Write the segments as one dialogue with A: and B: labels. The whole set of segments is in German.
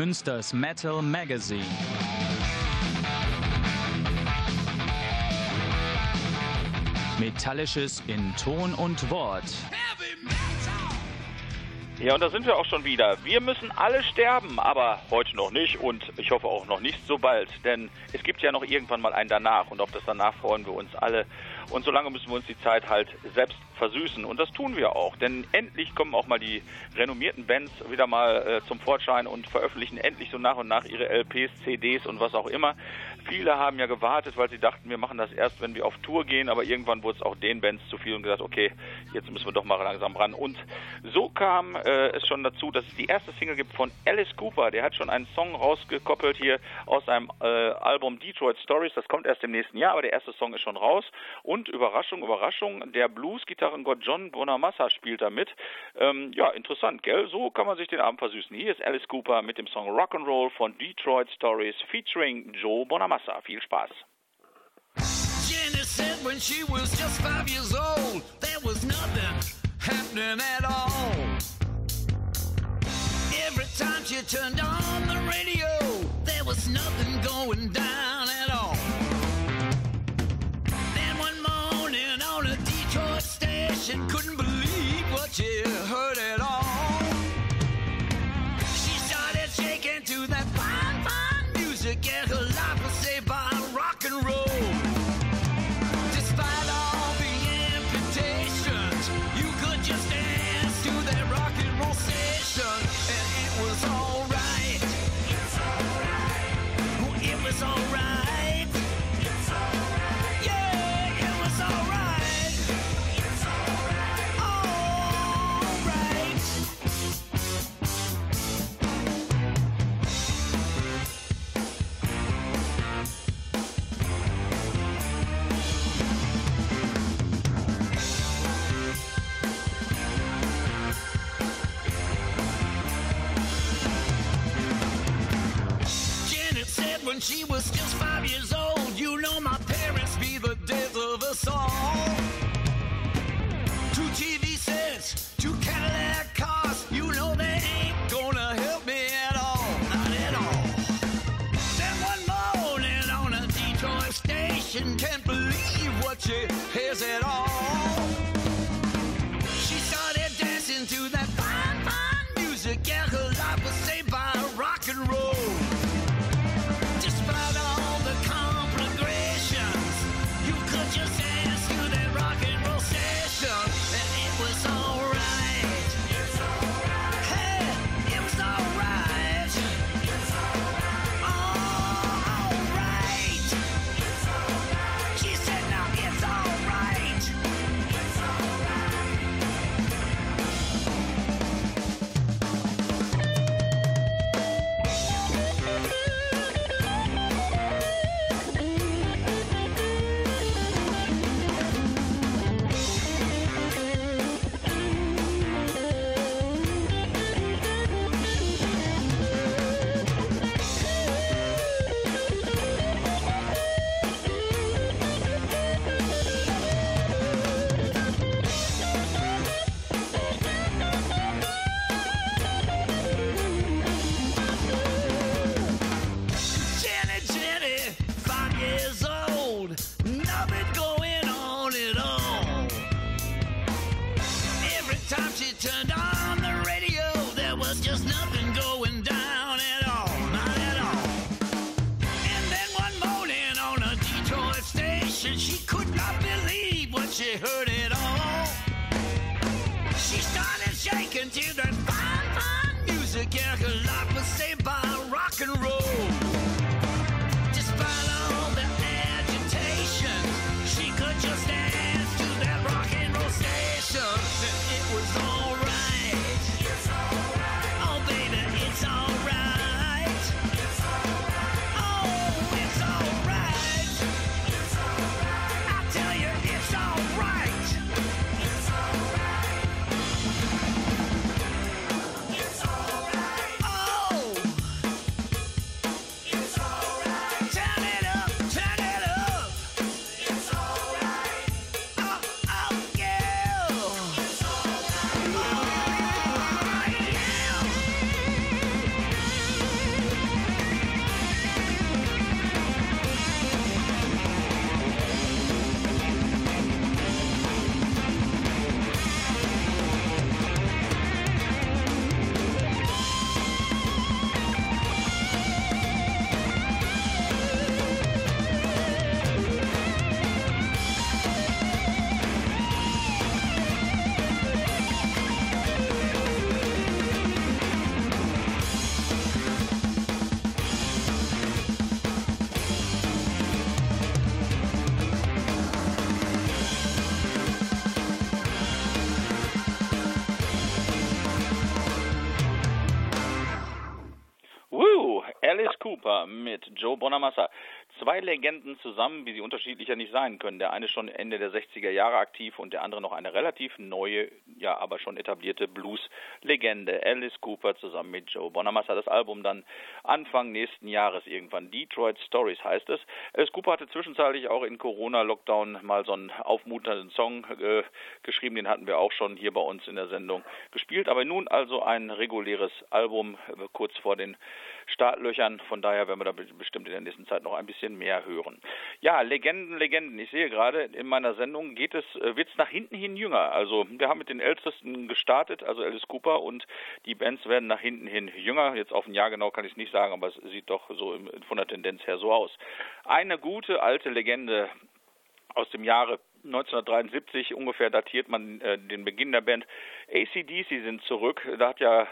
A: Münsters Metal Magazine. Metallisches in Ton und Wort.
B: Ja, und da sind wir auch schon wieder. Wir müssen alle sterben, aber heute noch nicht und ich hoffe auch noch nicht so bald, denn es gibt ja noch irgendwann mal ein Danach und auf das Danach freuen wir uns alle. Und solange müssen wir uns die Zeit halt selbst versüßen. Und das tun wir auch. Denn endlich kommen auch mal die renommierten Bands wieder mal äh, zum Vorschein und veröffentlichen endlich so nach und nach ihre LPs, CDs und was auch immer. Viele haben ja gewartet, weil sie dachten, wir machen das erst, wenn wir auf Tour gehen. Aber irgendwann wurde es auch den Bands zu viel und gesagt, okay, jetzt müssen wir doch mal langsam ran. Und so kam äh, es schon dazu, dass es die erste Single gibt von Alice Cooper. Der hat schon einen Song rausgekoppelt hier aus seinem äh, Album Detroit Stories. Das kommt erst im nächsten Jahr, aber der erste Song ist schon raus. Und Überraschung, Überraschung, der Blues-Gitarrengott John Bonamassa spielt da mit. Ähm, ja, interessant, gell? So kann man sich den Abend versüßen. Hier ist Alice Cooper mit dem Song Rock'n'Roll von Detroit Stories featuring Joe Bonamassa. Viel Spaß. Jenny said when she was just five years old, there was nothing happening at all. Every time she turned on the radio, there was nothing going down at all. and couldn't believe what she heard at she was just five years old. You know my parents be the death of us all.
C: Joe Bonamassa. Zwei Legenden zusammen, wie sie unterschiedlicher nicht sein können. Der eine schon Ende der 60er Jahre aktiv und der andere noch eine relativ neue, ja, aber schon etablierte Blues-Legende. Alice Cooper zusammen mit Joe Bonamassa. Das Album dann Anfang nächsten Jahres irgendwann. Detroit Stories heißt es. Alice Cooper hatte zwischenzeitlich auch in Corona-Lockdown mal so einen aufmunternden Song äh, geschrieben. Den hatten wir auch schon hier bei uns in der Sendung gespielt. Aber nun also ein reguläres Album äh, kurz vor den Startlöchern. Von daher werden wir da bestimmt in der nächsten Zeit noch ein bisschen mehr hören. Ja, Legenden, Legenden. Ich sehe gerade in meiner Sendung geht es, äh, wird es nach hinten hin jünger. Also wir haben mit den Ältesten gestartet, also Alice Cooper und die Bands werden nach hinten hin jünger. Jetzt auf ein Jahr genau kann ich es nicht sagen, aber es sieht doch so von der Tendenz her so aus. Eine gute alte Legende aus dem Jahre 1973 ungefähr datiert man äh, den Beginn der Band. ACDC sind zurück. Da hat ja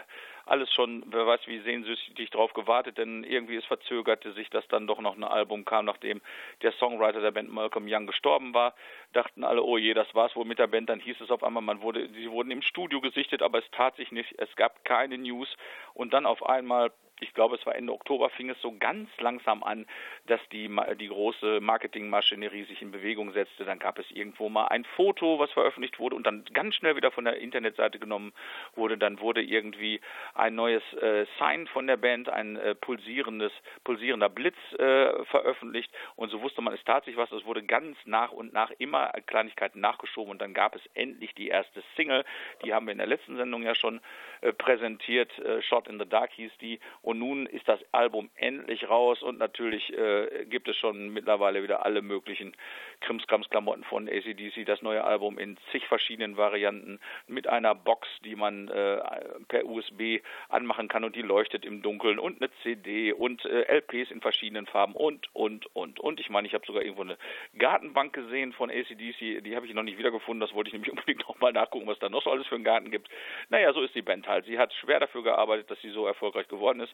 C: alles schon, wer weiß wie sehnsüchtig drauf gewartet, denn irgendwie es verzögerte sich, dass dann doch noch ein Album kam, nachdem der Songwriter der Band Malcolm Young gestorben war. Dachten alle, oh je, das war's wohl mit der Band. Dann hieß es auf einmal, man wurde, sie wurden im Studio gesichtet, aber es tat sich nicht. Es gab keine News und dann auf einmal ich glaube, es war Ende Oktober, fing es so ganz langsam an, dass die, die große Marketingmaschinerie sich in Bewegung setzte. Dann gab es irgendwo mal ein Foto, was veröffentlicht wurde und dann ganz schnell wieder von der Internetseite genommen wurde. Dann wurde irgendwie ein neues äh, Sign von der Band, ein äh, pulsierendes, pulsierender Blitz äh, veröffentlicht und so wusste man, es tat sich was. Es wurde ganz nach und nach immer Kleinigkeiten nachgeschoben und dann gab es endlich die erste Single. Die haben wir in der letzten Sendung ja schon äh, präsentiert. Äh, Shot in the Dark hieß die nun ist das Album endlich raus und natürlich äh, gibt es schon mittlerweile wieder alle möglichen Krimskrams-Klamotten von ACDC. Das neue Album in zig verschiedenen Varianten mit einer Box, die man äh, per USB anmachen kann und die leuchtet im Dunkeln und eine CD und äh, LPs in verschiedenen Farben und, und, und, und. Ich meine, ich habe sogar irgendwo eine Gartenbank gesehen von ACDC, die habe ich noch nicht wiedergefunden. Das wollte ich nämlich unbedingt nochmal nachgucken, was da noch so alles für einen Garten gibt. Naja, so ist die Band halt. Sie hat schwer dafür gearbeitet, dass sie so erfolgreich geworden ist.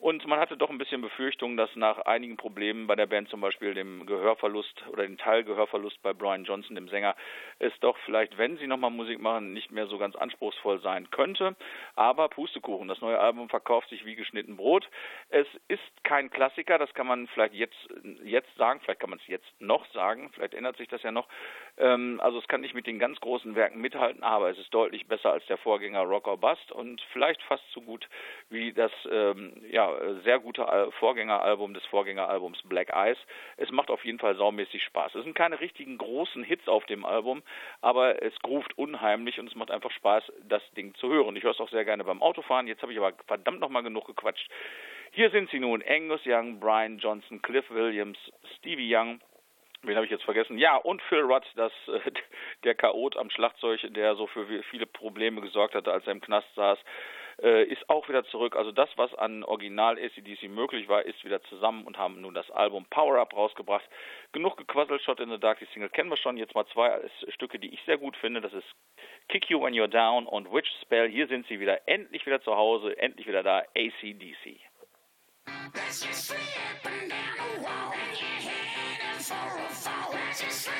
C: Und man hatte doch ein bisschen Befürchtung, dass nach einigen Problemen bei der Band, zum Beispiel dem Gehörverlust oder dem Teilgehörverlust bei Brian Johnson, dem Sänger, es doch vielleicht, wenn sie nochmal Musik machen, nicht mehr so ganz anspruchsvoll sein könnte. Aber Pustekuchen, das neue Album verkauft sich wie geschnitten Brot. Es ist kein Klassiker, das kann man vielleicht jetzt, jetzt sagen, vielleicht kann man es jetzt noch sagen, vielleicht ändert sich das ja noch. Ähm, also es kann nicht mit den ganz großen Werken mithalten, aber es ist deutlich besser als der Vorgänger Rock or Bust und vielleicht fast so gut wie das ähm, ja, sehr gute Vorgängeralbum des Vorgängeralbums Black Eyes. Es macht auf jeden Fall saumäßig Spaß. Es sind keine richtigen großen Hits auf dem Album, aber es groovt unheimlich und es macht einfach Spaß, das Ding zu hören. Ich höre es auch sehr gerne beim Autofahren. Jetzt habe ich aber verdammt nochmal genug gequatscht. Hier sind sie nun, Angus Young, Brian Johnson, Cliff Williams, Stevie Young, Wen habe ich jetzt vergessen? Ja, und Phil Rudd, das, äh, der Chaot am Schlagzeug, der so für viele Probleme gesorgt hatte, als er im Knast saß äh, ist auch wieder zurück. Also das, was an Original ACDC möglich war, ist wieder zusammen und haben nun das Album Power Up rausgebracht. Genug gequasselt, Shot in the Dark, die Single kennen wir schon. Jetzt mal zwei Stücke, die ich sehr gut finde. Das ist Kick You When You're Down und Witch Spell. Hier sind sie wieder, endlich wieder zu Hause, endlich wieder da, ACDC. As you're slipping down the wall, you're heading for a fall. As you're slipping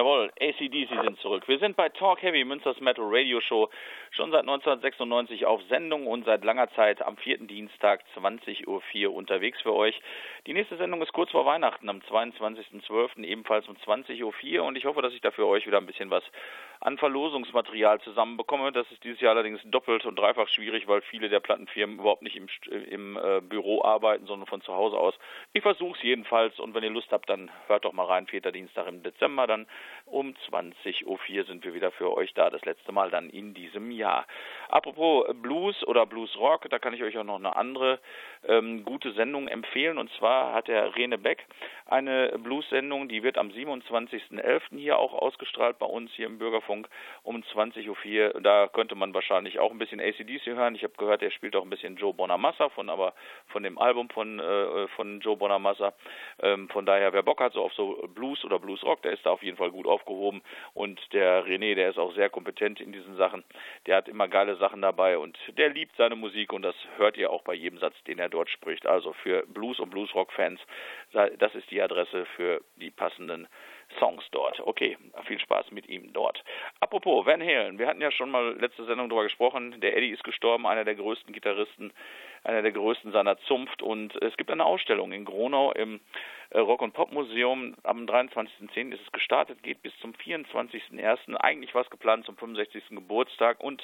C: Jawohl, ACDC sind zurück. Wir sind bei Talk Heavy, Münsters Metal Radio Show, schon seit 1996 auf Sendung und seit langer Zeit am vierten Dienstag 20.04 Uhr unterwegs für euch. Die nächste Sendung ist kurz vor Weihnachten am 22.12. ebenfalls um 20.04 Uhr und ich hoffe, dass ich da für euch wieder ein bisschen was an Verlosungsmaterial zusammenbekomme. Das ist dieses Jahr allerdings doppelt und dreifach schwierig, weil viele der Plattenfirmen überhaupt nicht im, im äh, Büro arbeiten, sondern von zu Hause aus. Ich versuche es jedenfalls und wenn ihr Lust habt, dann hört doch mal rein, vierter Dienstag im Dezember, dann um 20.04 Uhr sind wir wieder für euch da, das letzte Mal dann in diesem Jahr. Apropos Blues oder Blues Rock, da kann ich euch auch noch eine andere ähm, gute Sendung empfehlen und zwar hat der Rene Beck eine Blues-Sendung, die wird am 27.11. hier auch ausgestrahlt bei uns hier im Bürgerfunk um 20.04 Uhr. Da könnte man wahrscheinlich auch ein bisschen ACDC hören. Ich habe gehört, er spielt auch ein bisschen Joe Bonamassa von aber von dem Album von, äh, von Joe Bonamassa. Ähm, von daher, wer Bock hat so auf so Blues oder Blues Rock, der ist da auf jeden Fall gut aufgehoben. Und der René, der ist auch sehr kompetent in diesen Sachen. Der hat immer geile Sachen dabei und der liebt seine Musik und das hört ihr auch bei jedem Satz, den er dort spricht. Also für Blues- und Bluesrock-Fans, das ist die Adresse für die passenden Songs dort. Okay, viel Spaß mit ihm dort. Apropos Van Halen, wir hatten ja schon mal letzte Sendung darüber gesprochen. Der Eddie ist gestorben, einer der größten Gitarristen, einer der größten seiner Zunft. Und es gibt eine Ausstellung in Gronau im äh, Rock- und Pop-Museum. Am 23.10. ist es gestartet, geht bis zum 24.01. Eigentlich war es geplant zum 65. Geburtstag und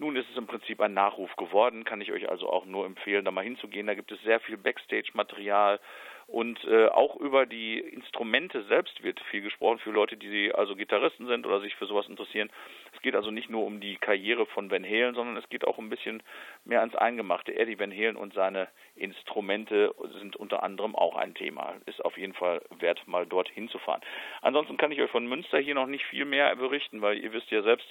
C: nun ist es im Prinzip ein Nachruf geworden, kann ich euch also auch nur empfehlen, da mal hinzugehen. Da gibt es sehr viel Backstage-Material und äh, auch über die Instrumente selbst wird viel gesprochen für Leute, die also Gitarristen sind oder sich für sowas interessieren. Es geht also nicht nur um die Karriere von Van Halen, sondern es geht auch ein bisschen mehr ans Eingemachte. Eddie Van Halen und seine Instrumente sind unter anderem auch ein Thema. Ist auf jeden Fall wert, mal dort hinzufahren. Ansonsten kann ich euch von Münster hier noch nicht viel mehr berichten, weil ihr wisst ja selbst,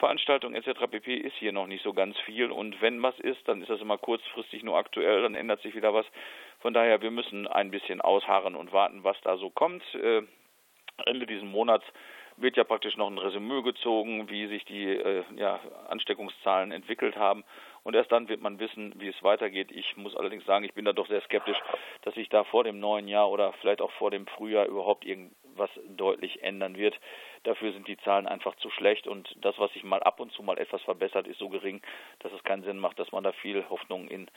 C: Veranstaltungen etc. pp. ist hier noch nicht so ganz viel und wenn was ist, dann ist das immer kurzfristig nur aktuell, dann ändert sich wieder was. Von daher, wir müssen ein bisschen ausharren und warten, was da so kommt. Äh, Ende dieses Monats wird ja praktisch noch ein Resümee gezogen, wie sich die äh, ja, Ansteckungszahlen entwickelt haben. Und erst dann wird man wissen, wie es weitergeht. Ich muss allerdings sagen, ich bin da doch sehr skeptisch, dass sich da vor dem neuen Jahr oder vielleicht auch vor dem Frühjahr überhaupt irgendwas deutlich ändern wird. Dafür sind die Zahlen einfach zu schlecht und das, was sich mal ab und zu mal etwas verbessert, ist so gering, dass es keinen Sinn macht, dass man da viel Hoffnung in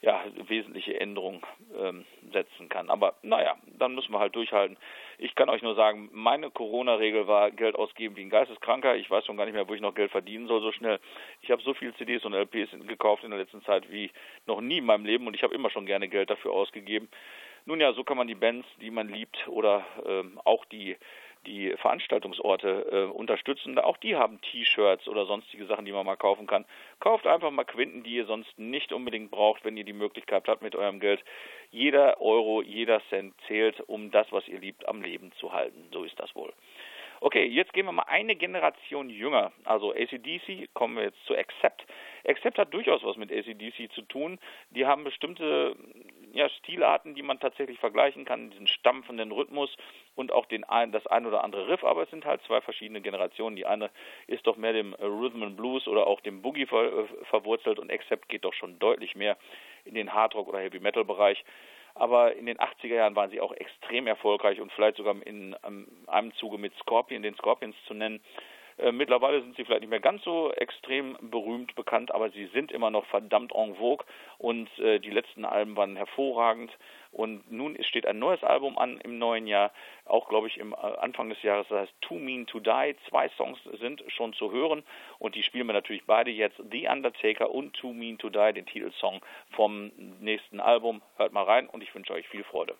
C: ja, wesentliche Änderungen ähm, setzen kann. Aber naja, dann müssen wir halt durchhalten. Ich kann euch nur sagen, meine Corona-Regel war Geld ausgeben wie ein Geisteskranker. Ich weiß schon gar nicht mehr, wo ich noch Geld verdienen soll so schnell. Ich habe so viele CDs und LPs gekauft in der letzten Zeit wie noch nie in meinem Leben und ich habe immer schon gerne Geld dafür ausgegeben. Nun ja, so kann man die Bands, die man liebt oder ähm, auch die die Veranstaltungsorte äh, unterstützen. Auch die haben T-Shirts oder sonstige Sachen, die man mal kaufen kann. Kauft einfach mal Quinten, die ihr sonst nicht unbedingt braucht, wenn ihr die Möglichkeit habt mit eurem Geld. Jeder Euro, jeder Cent zählt, um das, was ihr liebt, am Leben zu halten. So ist das wohl. Okay, jetzt gehen wir mal eine Generation jünger. Also ACDC, kommen wir jetzt zu Accept. Accept hat durchaus was mit ACDC zu tun. Die haben bestimmte ja, Stilarten, die man tatsächlich vergleichen kann, diesen stampfenden Rhythmus und auch den ein, das ein oder andere Riff, aber es sind halt zwei verschiedene Generationen. Die eine ist doch mehr dem Rhythm and Blues oder auch dem Boogie ver, äh, verwurzelt und Accept geht doch schon deutlich mehr in den Hardrock oder Heavy Metal Bereich aber in den 80er Jahren waren sie auch extrem erfolgreich und vielleicht sogar in einem Zuge mit Scorpion, den Scorpions zu nennen. Äh, mittlerweile sind sie vielleicht nicht mehr ganz so extrem berühmt bekannt, aber sie sind immer noch verdammt en vogue und äh, die letzten Alben waren hervorragend. Und nun steht ein neues Album an im neuen Jahr, auch glaube ich im äh, Anfang des Jahres, das heißt Too Mean to Die. Zwei Songs sind schon zu hören und die spielen wir natürlich beide jetzt. The Undertaker und Too Mean to Die, den Titelsong vom nächsten Album. Hört mal rein und ich wünsche euch viel Freude.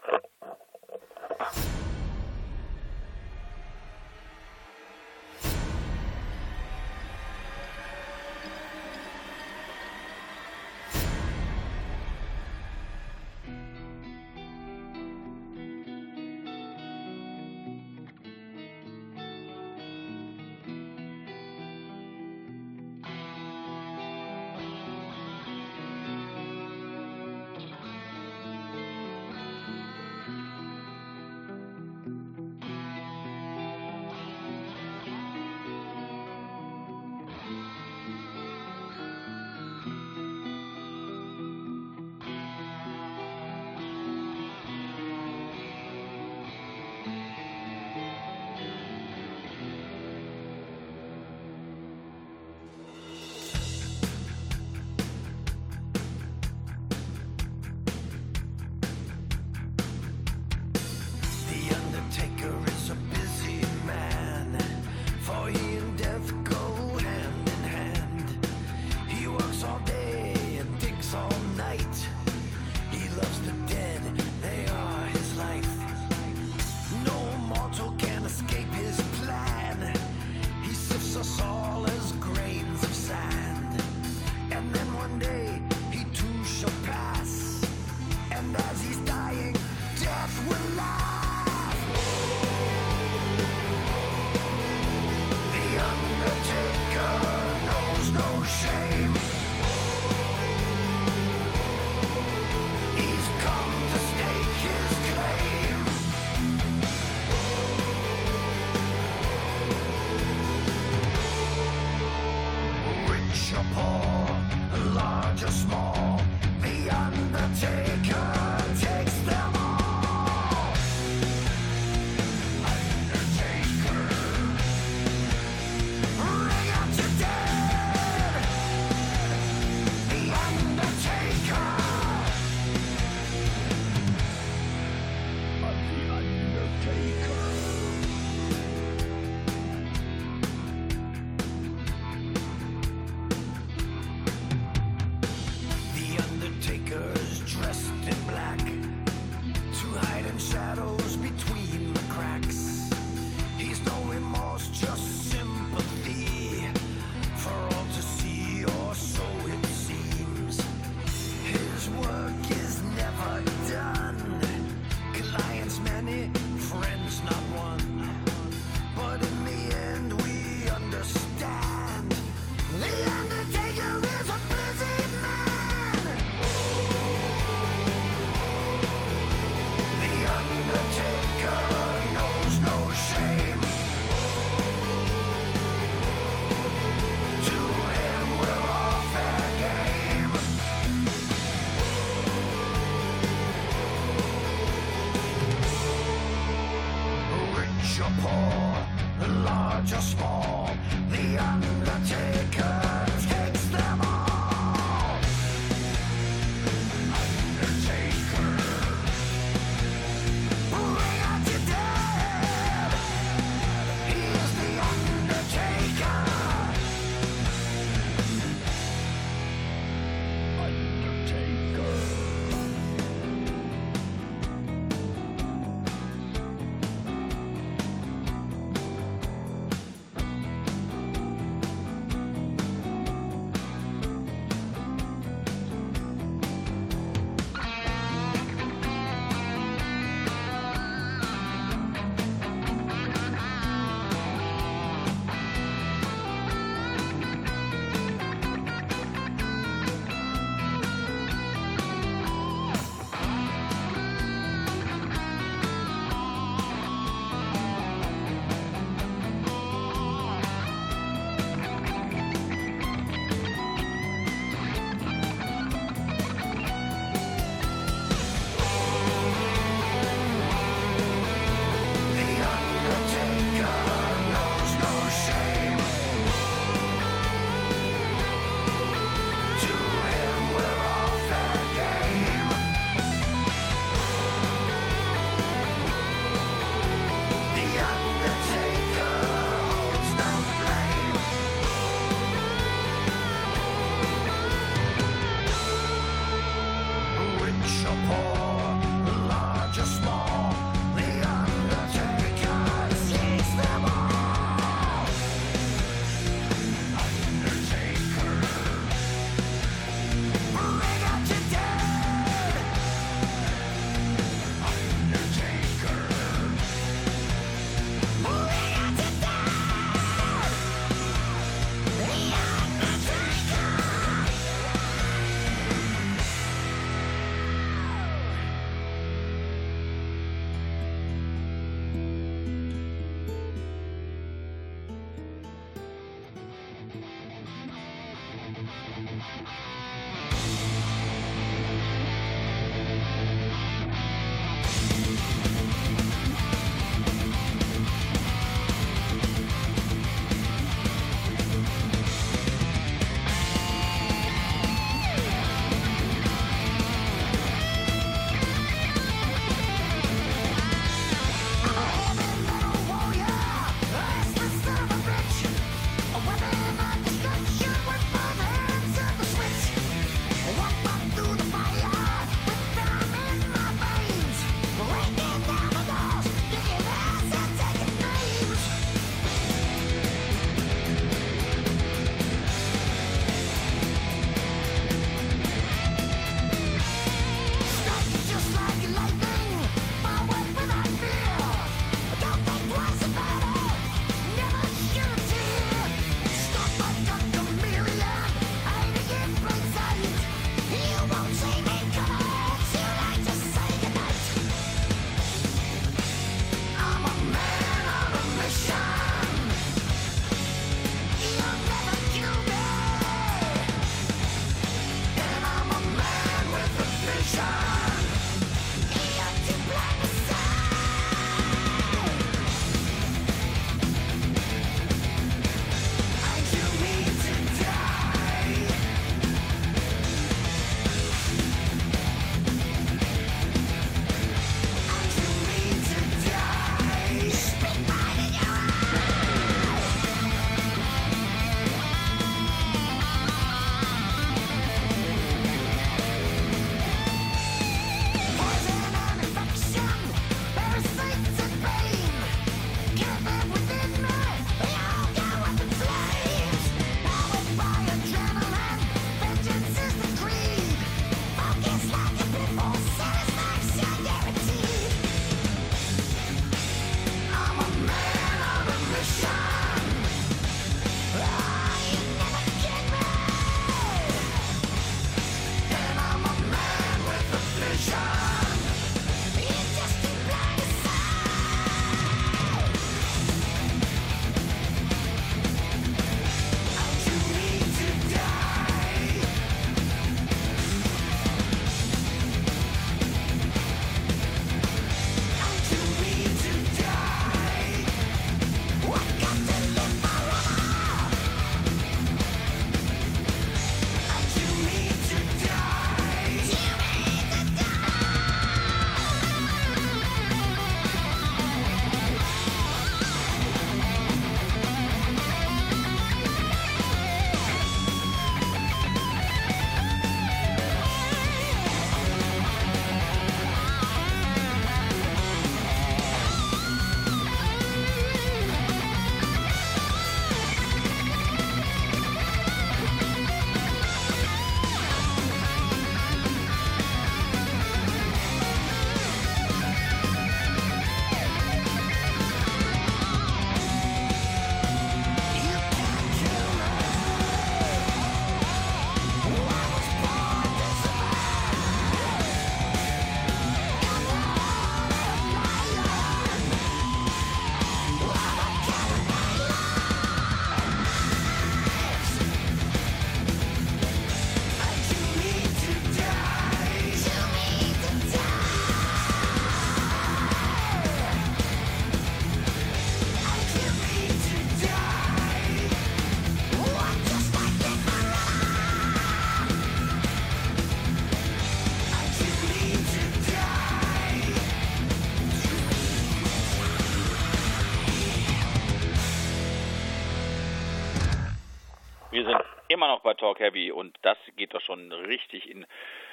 C: Talk Heavy und das geht doch schon richtig in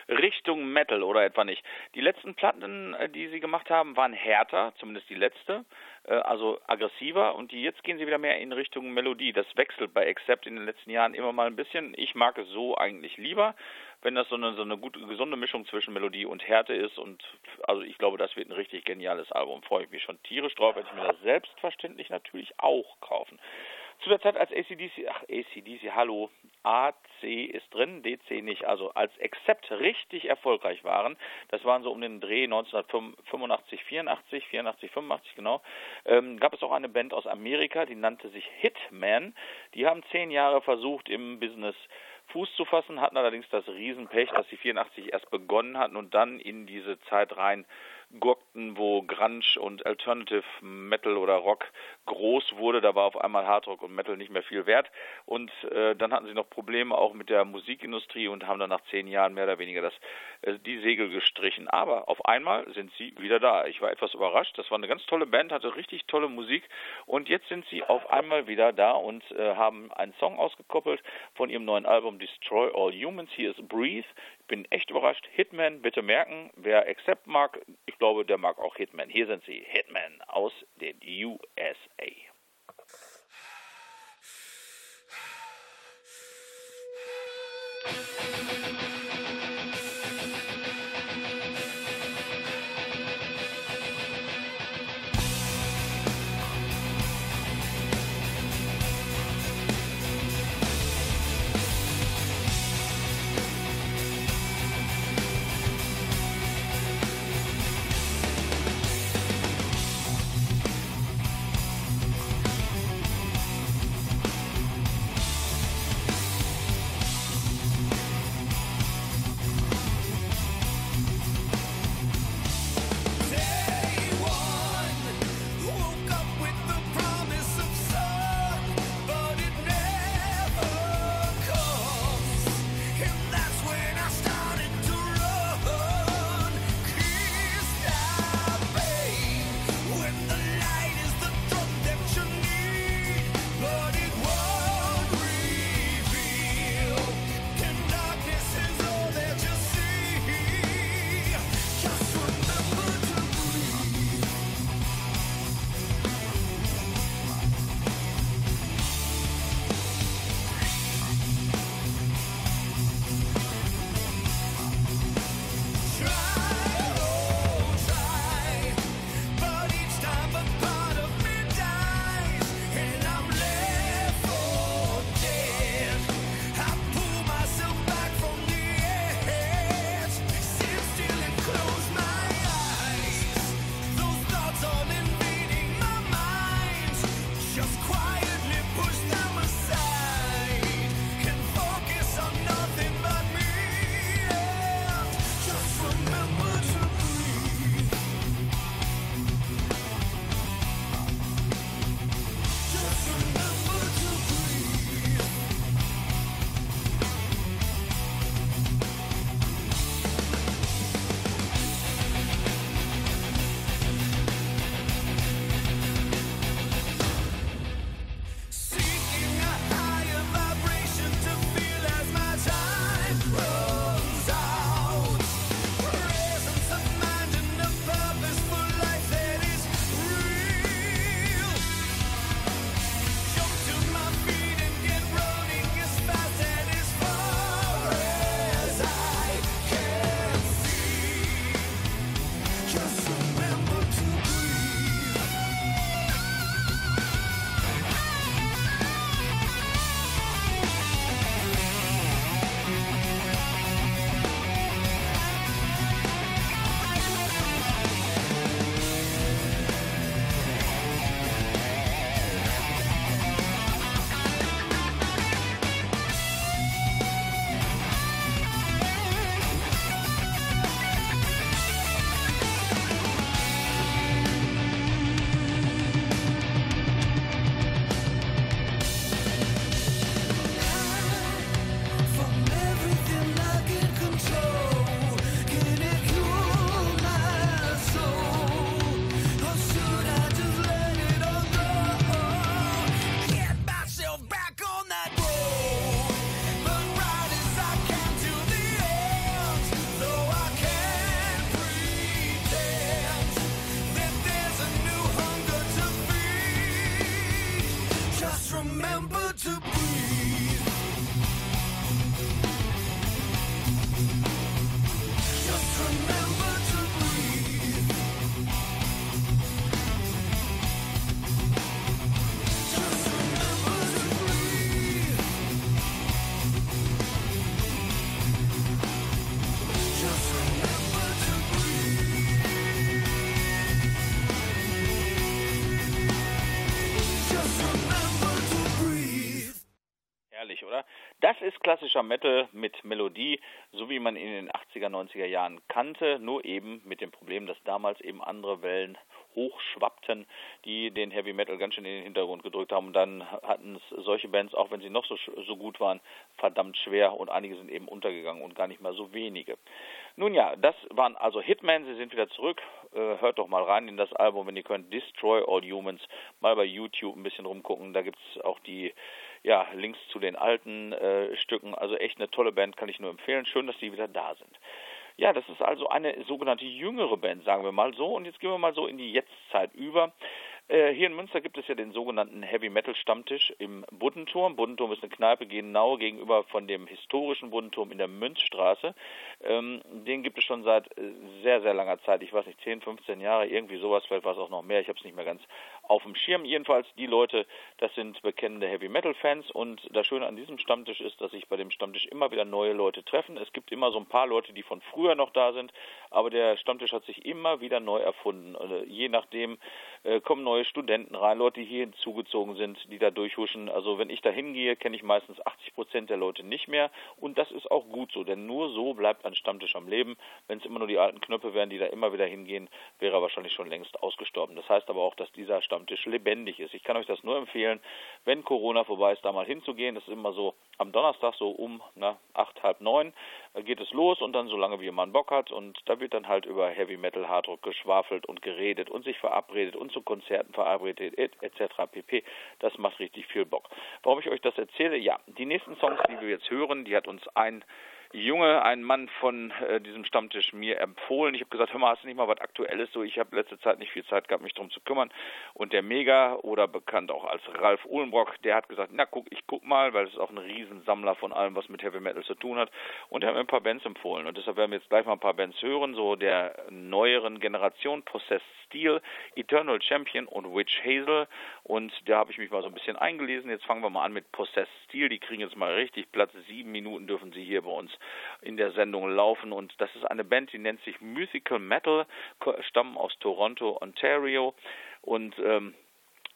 C: Richtung Metal oder etwa nicht. Die letzten Platten, äh, die sie gemacht haben, waren härter, zumindest die letzte, äh, also aggressiver und die jetzt gehen sie wieder mehr in Richtung Melodie. Das wechselt bei Accept in den letzten Jahren immer mal ein bisschen. Ich mag es so eigentlich lieber, wenn das so eine, so eine gute, gesunde Mischung zwischen Melodie und Härte ist und also ich glaube, das wird ein richtig geniales Album. Freue ich mich schon tierisch drauf, werde ich mir das selbstverständlich natürlich auch kaufen. Zu der Zeit als ACDC, ach ACDC, hallo, AC ist drin, DC nicht, also als Accept richtig erfolgreich waren, das waren so um den Dreh 1985, 84, 84, 85 genau, ähm, gab es auch eine Band aus Amerika, die nannte sich Hitman, die haben zehn Jahre versucht im Business Fuß zu fassen, hatten allerdings das Riesenpech, dass sie 84 erst begonnen hatten und dann in diese Zeit rein gurkten, wo Grunge und Alternative Metal oder Rock groß wurde. Da war auf einmal Hardrock und Metal nicht mehr viel wert. Und äh, dann hatten sie noch Probleme auch mit der Musikindustrie und haben dann nach zehn Jahren mehr oder weniger das, äh, die Segel gestrichen. Aber auf einmal sind sie wieder da. Ich war etwas überrascht. Das war eine ganz tolle Band, hatte richtig tolle Musik. Und jetzt sind sie auf einmal wieder da und äh, haben einen Song ausgekoppelt von ihrem neuen Album Destroy All Humans. Hier ist Breathe bin echt überrascht. Hitman, bitte merken, wer Accept mag, ich glaube, der mag auch Hitman. Hier sind sie, Hitman aus den USA. Ist klassischer Metal mit Melodie, so wie man ihn in den 80er, 90er Jahren kannte, nur eben mit dem Problem, dass damals eben andere Wellen hochschwappten, die den Heavy Metal ganz schön in den Hintergrund gedrückt haben. Und dann hatten es solche Bands, auch wenn sie noch so, so gut waren, verdammt schwer und einige sind eben untergegangen und gar nicht mal so wenige. Nun ja, das waren also Hitmen, sie sind wieder zurück. Äh, hört doch mal rein in das Album, wenn ihr könnt. Destroy All Humans. Mal bei YouTube ein bisschen rumgucken. Da gibt es auch die ja, Links zu den alten äh, Stücken. Also echt eine tolle Band, kann ich nur empfehlen. Schön, dass die wieder da sind. Ja, das ist also eine sogenannte jüngere Band, sagen wir mal so. Und jetzt gehen wir mal so in die Jetztzeit über. Äh, hier in Münster gibt es ja den sogenannten Heavy Metal Stammtisch im Buddenturm. Buddenturm ist eine Kneipe genau gegenüber von dem historischen Buddenturm in der Münzstraße. Ähm, den gibt es schon seit äh, sehr, sehr langer Zeit. Ich weiß nicht, 10, 15 Jahre, irgendwie sowas, vielleicht war es auch noch mehr. Ich habe es nicht mehr ganz auf dem Schirm. Jedenfalls die Leute, das sind bekennende Heavy Metal Fans und das Schöne an diesem Stammtisch ist, dass sich bei dem Stammtisch immer wieder neue Leute treffen. Es gibt immer so ein paar Leute, die von früher noch da sind, aber der Stammtisch hat sich immer wieder neu erfunden. Also je nachdem äh, kommen neue Studenten rein, Leute, die hier hinzugezogen sind, die da durchhuschen. Also wenn ich da hingehe, kenne ich meistens 80 Prozent der Leute nicht mehr und das ist auch gut so, denn nur so bleibt ein Stammtisch am Leben. Wenn es immer nur die alten Knöpfe wären, die da immer wieder hingehen, wäre er wahrscheinlich schon längst ausgestorben. Das heißt aber auch, dass dieser Stammtisch lebendig ist. Ich kann euch das nur empfehlen, wenn Corona vorbei ist, da mal hinzugehen. Das ist immer so am Donnerstag so um na, acht, halb neun geht es los und dann so lange wie man Bock hat und da wird dann halt über Heavy Metal, Hardrock geschwafelt und geredet und sich verabredet und zu Konzerten verabredet etc. pp. Das macht richtig viel Bock. Warum ich euch das erzähle? Ja, die nächsten Songs, die wir jetzt hören, die hat uns ein Junge, ein Mann von äh, diesem Stammtisch mir empfohlen. Ich habe gesagt, hör mal, hast du nicht mal was Aktuelles? So, ich habe letzte Zeit nicht viel Zeit gehabt, mich darum zu kümmern. Und der Mega oder bekannt auch als Ralf Uhlenbrock, der hat gesagt, na guck, ich guck mal, weil es ist auch ein Riesensammler von allem, was mit Heavy Metal zu tun hat. Und er hat mir ein paar Bands empfohlen. Und deshalb werden wir jetzt gleich mal ein paar Bands hören, so der neueren Generation, Possessed Steel, Eternal Champion und Witch Hazel. Und da habe ich mich mal so ein bisschen eingelesen. Jetzt fangen wir mal an mit Possessed Steel. Die kriegen jetzt mal richtig Platz. Sieben Minuten dürfen sie hier bei uns in der Sendung laufen. Und das ist eine Band, die nennt sich Musical Metal, stammen aus Toronto, Ontario. Und ähm,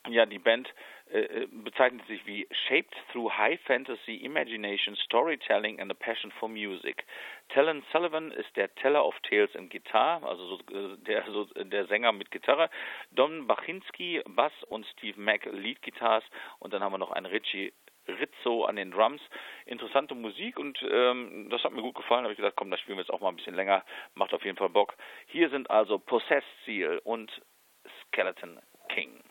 C: ja, die Band äh, äh, bezeichnet sich wie Shaped through High Fantasy Imagination, Storytelling and a Passion for Music. Talon Sullivan ist der Teller of Tales in Guitar, also so, äh, der, so, der Sänger mit Gitarre. Don Bachinski Bass und Steve Mack Lead Guitars und dann haben wir noch einen Richie Rizzo an den Drums. Interessante Musik und ähm, das hat mir gut gefallen. Da habe ich gesagt, komm, das spielen wir jetzt auch mal ein bisschen länger. Macht auf jeden Fall Bock. Hier sind also Possessed Seal und Skeleton King.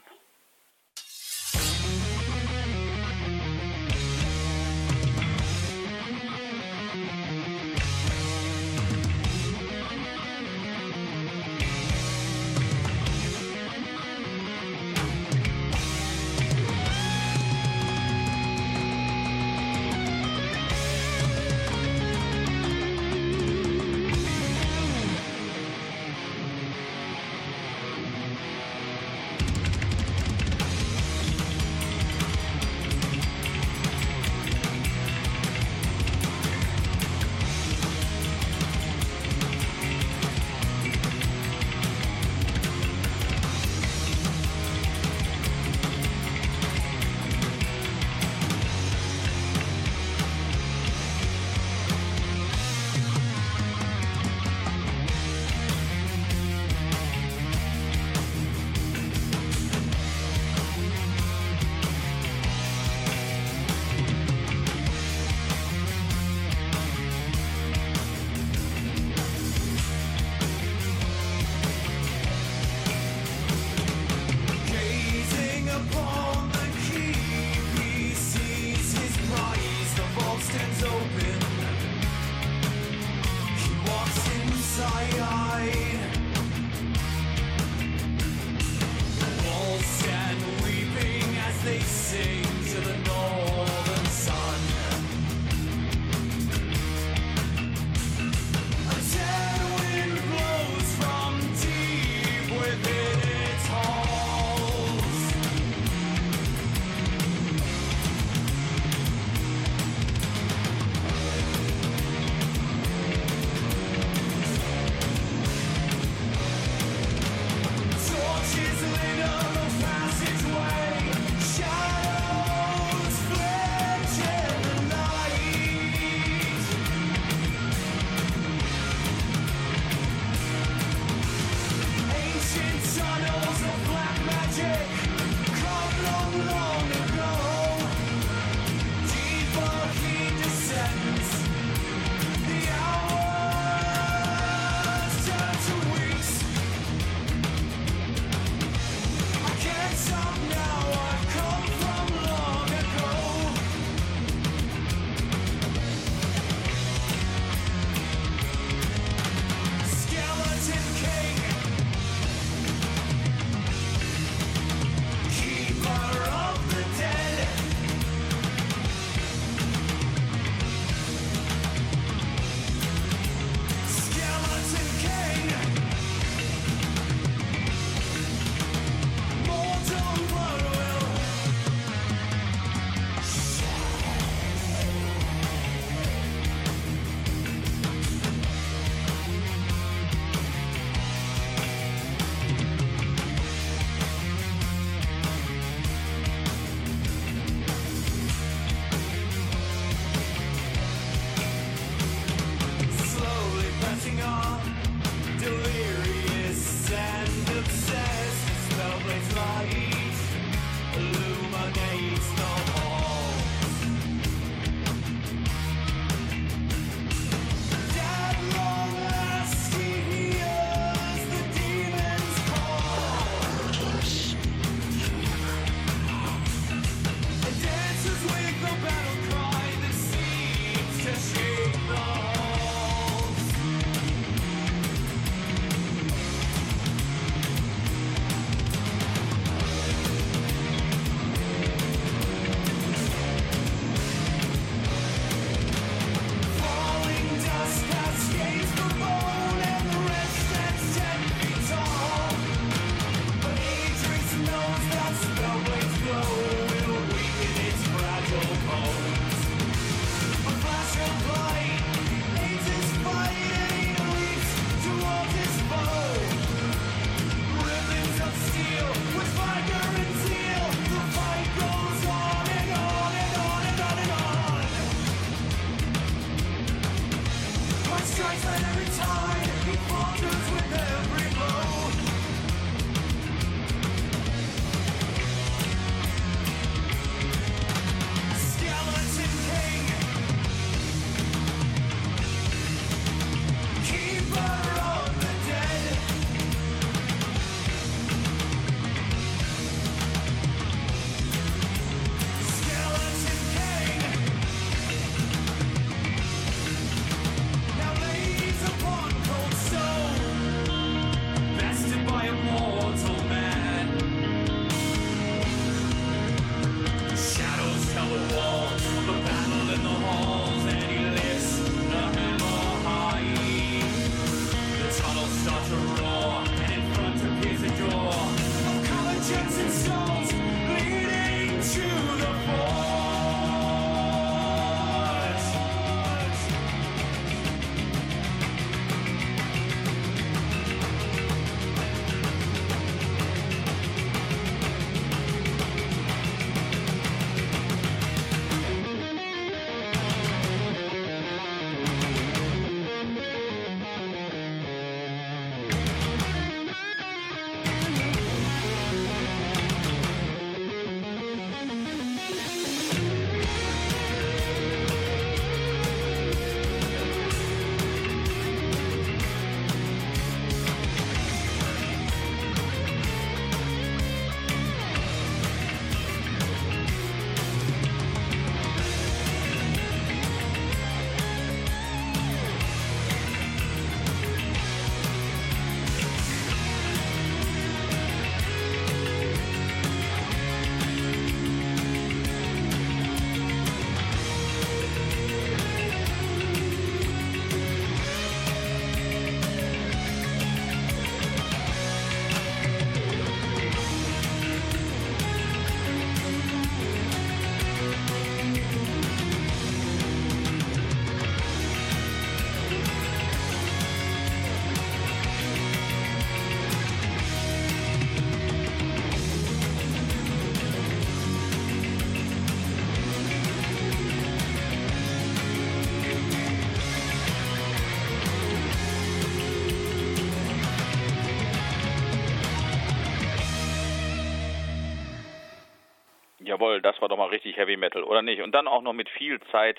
C: Jawohl, das war doch mal richtig Heavy Metal, oder nicht? Und dann auch noch mit viel Zeit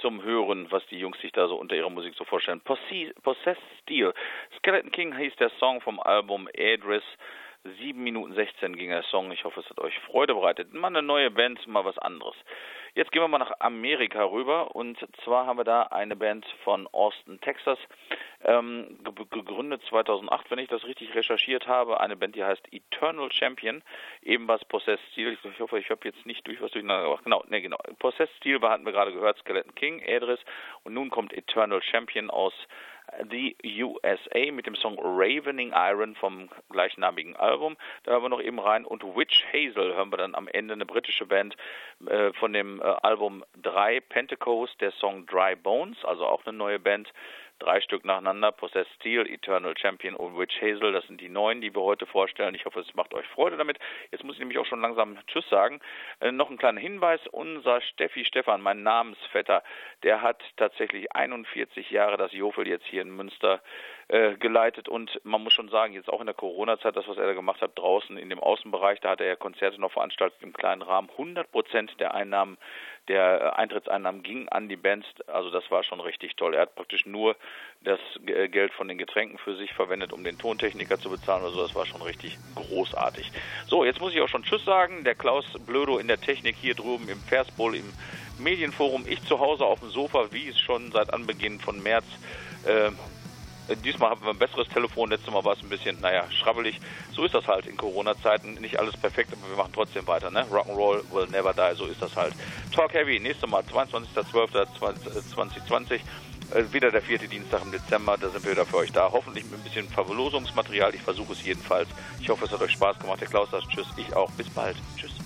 C: zum Hören, was die Jungs sich da so unter ihrer Musik so vorstellen. Possessed Steel. Skeleton King hieß der Song vom Album Adris. 7 Minuten 16 ging der Song. Ich hoffe, es hat euch Freude bereitet. Mal eine neue Band, mal was anderes. Jetzt gehen wir mal nach Amerika rüber und zwar haben wir da eine Band von Austin, Texas, ähm, gegründet 2008, wenn ich das richtig recherchiert habe. Eine Band, die heißt Eternal Champion, eben was Possessed Steel. Ich hoffe, ich habe jetzt nicht durch was durcheinander gemacht. Genau, ne, genau. Possessed Steel hatten wir gerade gehört, Skeleton King, Adris und nun kommt Eternal Champion aus The USA mit dem Song Ravening Iron vom gleichnamigen Album. Da hören wir noch eben rein. Und Witch Hazel hören wir dann am Ende, eine britische Band äh, von dem äh, Album 3 Pentecost, der Song Dry Bones, also auch eine neue Band drei Stück nacheinander, Possess Steel, Eternal Champion und Witch Hazel. Das sind die neuen, die wir heute vorstellen. Ich hoffe, es macht euch Freude damit. Jetzt muss ich nämlich auch schon langsam Tschüss sagen. Äh, noch ein kleiner Hinweis. Unser Steffi Stefan, mein Namensvetter, der hat tatsächlich 41 Jahre das Jofel jetzt hier in Münster äh, geleitet und man muss schon sagen, jetzt auch in der Corona-Zeit, das, was er da gemacht hat, draußen in dem Außenbereich, da hat er ja Konzerte noch veranstaltet im kleinen Rahmen. 100 Prozent der Einnahmen der äh, Eintrittseinnahmen gingen an die Bands, also das war schon richtig toll. Er hat praktisch nur das äh, Geld von den Getränken für sich verwendet, um den Tontechniker zu bezahlen oder so. Das war schon richtig großartig. So, jetzt muss ich auch schon Tschüss sagen. Der Klaus Blödo in der Technik hier drüben im Versbowl im Medienforum. Ich zu Hause auf dem Sofa, wie es schon seit Anbeginn von März äh, Diesmal haben wir ein besseres Telefon, letztes Mal war es ein bisschen, naja, schrabbelig. So ist das halt in Corona-Zeiten. Nicht alles perfekt, aber wir machen trotzdem weiter. Ne? Rock'n'Roll will never die, so ist das halt. Talk Heavy, nächstes Mal, 22.12.2020. Äh, wieder der vierte Dienstag im Dezember, da sind wir wieder für euch da. Hoffentlich mit ein bisschen Verlosungsmaterial. Ich versuche es jedenfalls. Ich hoffe, es hat euch Spaß gemacht. Der Klaus sagt Tschüss, ich auch. Bis bald. Tschüss.